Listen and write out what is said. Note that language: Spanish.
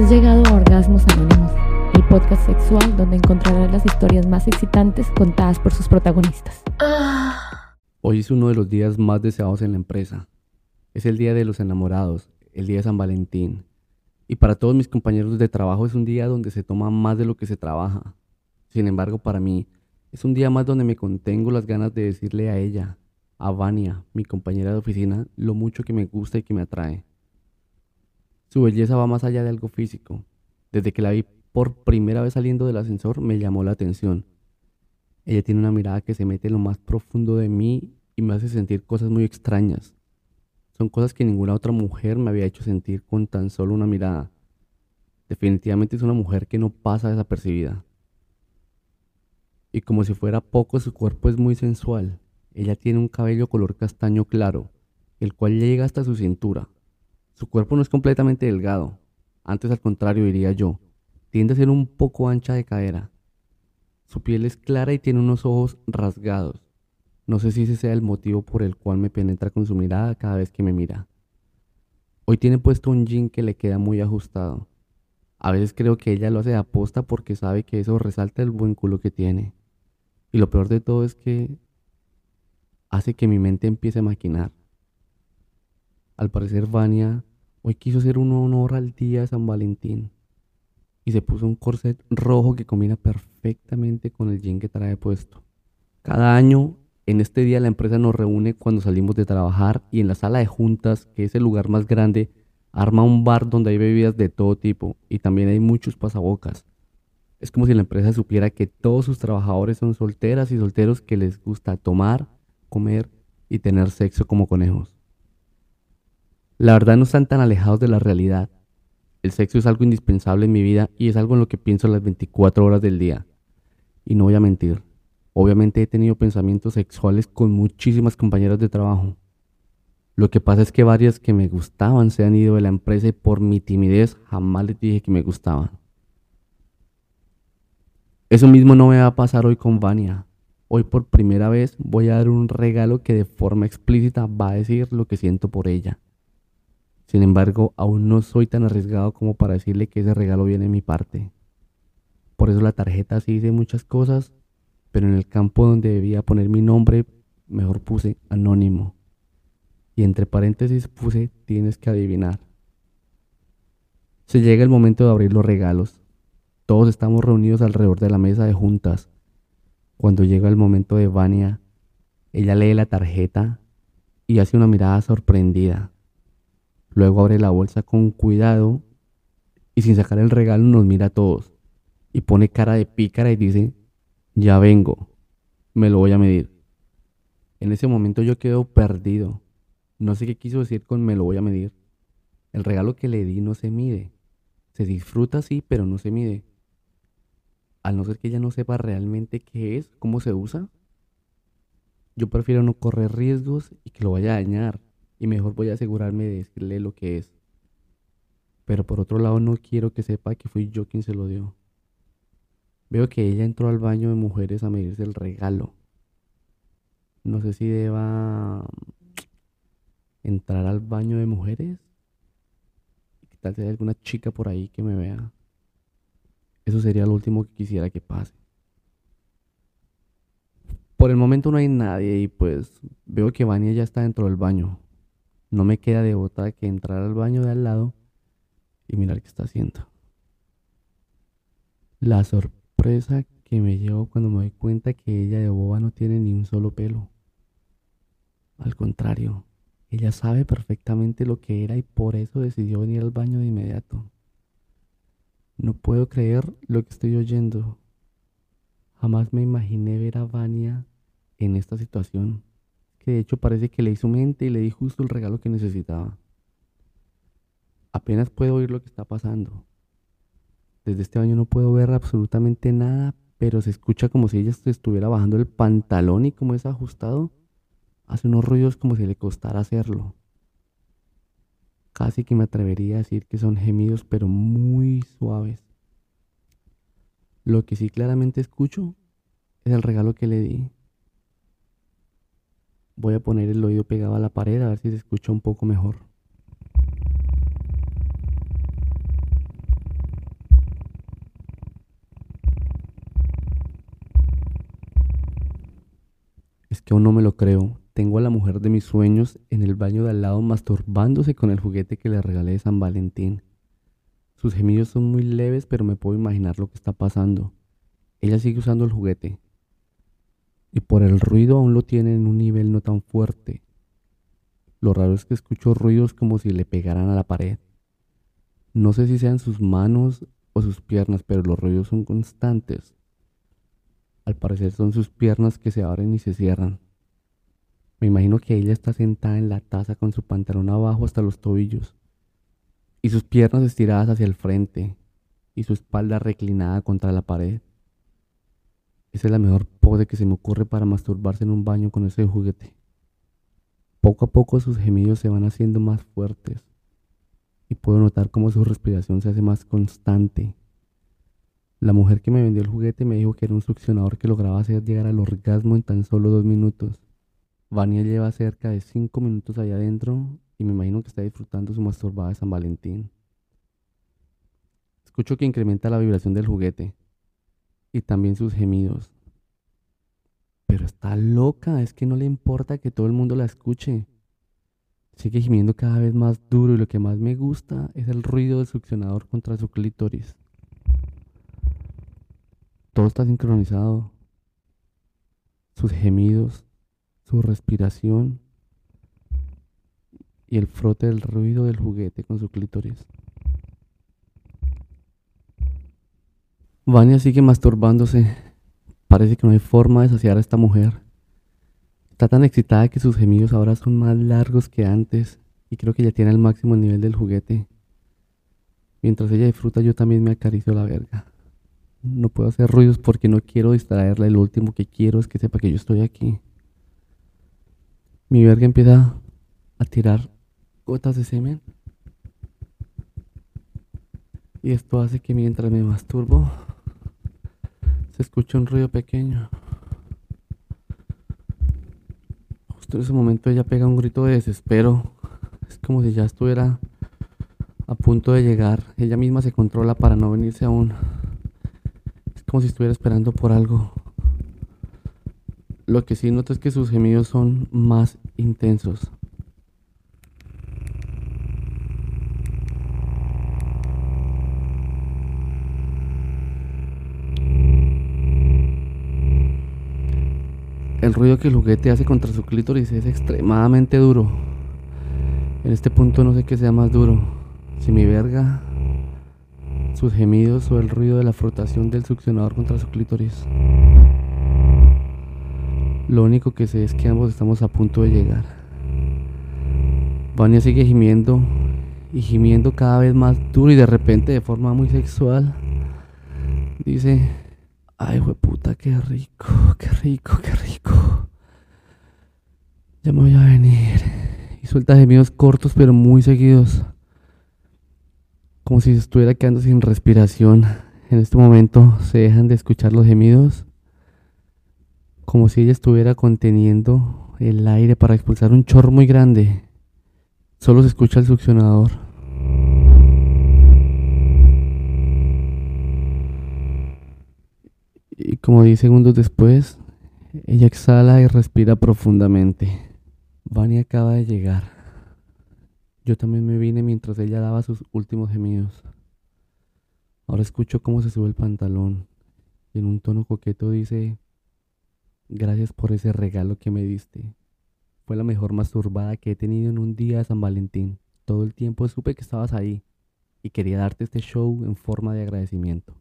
Has llegado a Orgasmos Anónimos, el podcast sexual donde encontrarás las historias más excitantes contadas por sus protagonistas. Hoy es uno de los días más deseados en la empresa. Es el día de los enamorados, el día de San Valentín. Y para todos mis compañeros de trabajo es un día donde se toma más de lo que se trabaja. Sin embargo, para mí es un día más donde me contengo las ganas de decirle a ella, a Vania, mi compañera de oficina, lo mucho que me gusta y que me atrae. Su belleza va más allá de algo físico. Desde que la vi por primera vez saliendo del ascensor me llamó la atención. Ella tiene una mirada que se mete en lo más profundo de mí y me hace sentir cosas muy extrañas. Son cosas que ninguna otra mujer me había hecho sentir con tan solo una mirada. Definitivamente es una mujer que no pasa desapercibida. Y como si fuera poco, su cuerpo es muy sensual. Ella tiene un cabello color castaño claro, el cual llega hasta su cintura. Su cuerpo no es completamente delgado, antes al contrario diría yo, tiende a ser un poco ancha de cadera. Su piel es clara y tiene unos ojos rasgados. No sé si ese sea el motivo por el cual me penetra con su mirada cada vez que me mira. Hoy tiene puesto un jean que le queda muy ajustado. A veces creo que ella lo hace de aposta porque sabe que eso resalta el buen culo que tiene. Y lo peor de todo es que hace que mi mente empiece a maquinar. Al parecer Vania Hoy quiso hacer un honor al día de San Valentín y se puso un corset rojo que combina perfectamente con el jean que trae puesto. Cada año, en este día, la empresa nos reúne cuando salimos de trabajar y en la sala de juntas, que es el lugar más grande, arma un bar donde hay bebidas de todo tipo y también hay muchos pasabocas. Es como si la empresa supiera que todos sus trabajadores son solteras y solteros que les gusta tomar, comer y tener sexo como conejos. La verdad no están tan alejados de la realidad. El sexo es algo indispensable en mi vida y es algo en lo que pienso las 24 horas del día. Y no voy a mentir. Obviamente he tenido pensamientos sexuales con muchísimas compañeras de trabajo. Lo que pasa es que varias que me gustaban se han ido de la empresa y por mi timidez jamás les dije que me gustaban. Eso mismo no me va a pasar hoy con Vania. Hoy por primera vez voy a dar un regalo que de forma explícita va a decir lo que siento por ella. Sin embargo, aún no soy tan arriesgado como para decirle que ese regalo viene de mi parte. Por eso la tarjeta sí dice muchas cosas, pero en el campo donde debía poner mi nombre, mejor puse anónimo. Y entre paréntesis puse tienes que adivinar. Se llega el momento de abrir los regalos. Todos estamos reunidos alrededor de la mesa de juntas. Cuando llega el momento de Vania, ella lee la tarjeta y hace una mirada sorprendida. Luego abre la bolsa con cuidado y sin sacar el regalo nos mira a todos y pone cara de pícara y dice, ya vengo, me lo voy a medir. En ese momento yo quedo perdido. No sé qué quiso decir con me lo voy a medir. El regalo que le di no se mide. Se disfruta sí, pero no se mide. Al no ser que ella no sepa realmente qué es, cómo se usa, yo prefiero no correr riesgos y que lo vaya a dañar y mejor voy a asegurarme de decirle lo que es. Pero por otro lado no quiero que sepa que fui yo quien se lo dio. Veo que ella entró al baño de mujeres a medirse el regalo. No sé si deba entrar al baño de mujeres. ¿Qué tal si hay alguna chica por ahí que me vea? Eso sería lo último que quisiera que pase. Por el momento no hay nadie y pues veo que Vania ya está dentro del baño. No me queda de otra que entrar al baño de al lado y mirar qué está haciendo. La sorpresa que me llevo cuando me doy cuenta que ella de boba no tiene ni un solo pelo. Al contrario, ella sabe perfectamente lo que era y por eso decidió venir al baño de inmediato. No puedo creer lo que estoy oyendo. Jamás me imaginé ver a Vania en esta situación que de hecho parece que le hizo mente y le di justo el regalo que necesitaba. Apenas puedo oír lo que está pasando. Desde este baño no puedo ver absolutamente nada, pero se escucha como si ella estuviera bajando el pantalón y como es ajustado, hace unos ruidos como si le costara hacerlo. Casi que me atrevería a decir que son gemidos, pero muy suaves. Lo que sí claramente escucho es el regalo que le di. Voy a poner el oído pegado a la pared a ver si se escucha un poco mejor. Es que aún no me lo creo. Tengo a la mujer de mis sueños en el baño de al lado masturbándose con el juguete que le regalé de San Valentín. Sus gemidos son muy leves, pero me puedo imaginar lo que está pasando. Ella sigue usando el juguete. Y por el ruido aún lo tiene en un nivel no tan fuerte. Lo raro es que escucho ruidos como si le pegaran a la pared. No sé si sean sus manos o sus piernas, pero los ruidos son constantes. Al parecer son sus piernas que se abren y se cierran. Me imagino que ella está sentada en la taza con su pantalón abajo hasta los tobillos y sus piernas estiradas hacia el frente y su espalda reclinada contra la pared. Esa es la mejor pose que se me ocurre para masturbarse en un baño con ese juguete. Poco a poco sus gemidos se van haciendo más fuertes y puedo notar cómo su respiración se hace más constante. La mujer que me vendió el juguete me dijo que era un succionador que lograba hacer llegar al orgasmo en tan solo dos minutos. Vania lleva cerca de 5 minutos allá adentro y me imagino que está disfrutando su masturbada de San Valentín. Escucho que incrementa la vibración del juguete y también sus gemidos. Pero está loca, es que no le importa que todo el mundo la escuche. Sigue gimiendo cada vez más duro y lo que más me gusta es el ruido del succionador contra su clítoris. Todo está sincronizado. Sus gemidos, su respiración y el frote del ruido del juguete con su clítoris. Vania sigue masturbándose. Parece que no hay forma de saciar a esta mujer. Está tan excitada que sus gemidos ahora son más largos que antes y creo que ya tiene el máximo nivel del juguete. Mientras ella disfruta yo también me acaricio la verga. No puedo hacer ruidos porque no quiero distraerla lo último que quiero es que sepa que yo estoy aquí. Mi verga empieza a tirar gotas de semen. Y esto hace que mientras me masturbo se escuche un ruido pequeño. Justo en ese momento ella pega un grito de desespero. Es como si ya estuviera a punto de llegar. Ella misma se controla para no venirse aún. Es como si estuviera esperando por algo. Lo que sí noto es que sus gemidos son más intensos. El ruido que el juguete hace contra su clítoris es extremadamente duro. En este punto no sé qué sea más duro. Si mi verga, sus gemidos o el ruido de la frotación del succionador contra su clítoris. Lo único que sé es que ambos estamos a punto de llegar. Vania sigue gimiendo y gimiendo cada vez más duro y de repente de forma muy sexual. Dice, ay, puta, qué rico, qué rico, qué rico. Ya me voy a venir. Y suelta gemidos cortos pero muy seguidos. Como si estuviera quedando sin respiración. En este momento se dejan de escuchar los gemidos como si ella estuviera conteniendo el aire para expulsar un chorro muy grande. Solo se escucha el succionador. Y como 10 segundos después, ella exhala y respira profundamente. Vania acaba de llegar. Yo también me vine mientras ella daba sus últimos gemidos. Ahora escucho cómo se sube el pantalón y en un tono coqueto dice, Gracias por ese regalo que me diste. Fue la mejor masturbada que he tenido en un día de San Valentín. Todo el tiempo supe que estabas ahí y quería darte este show en forma de agradecimiento.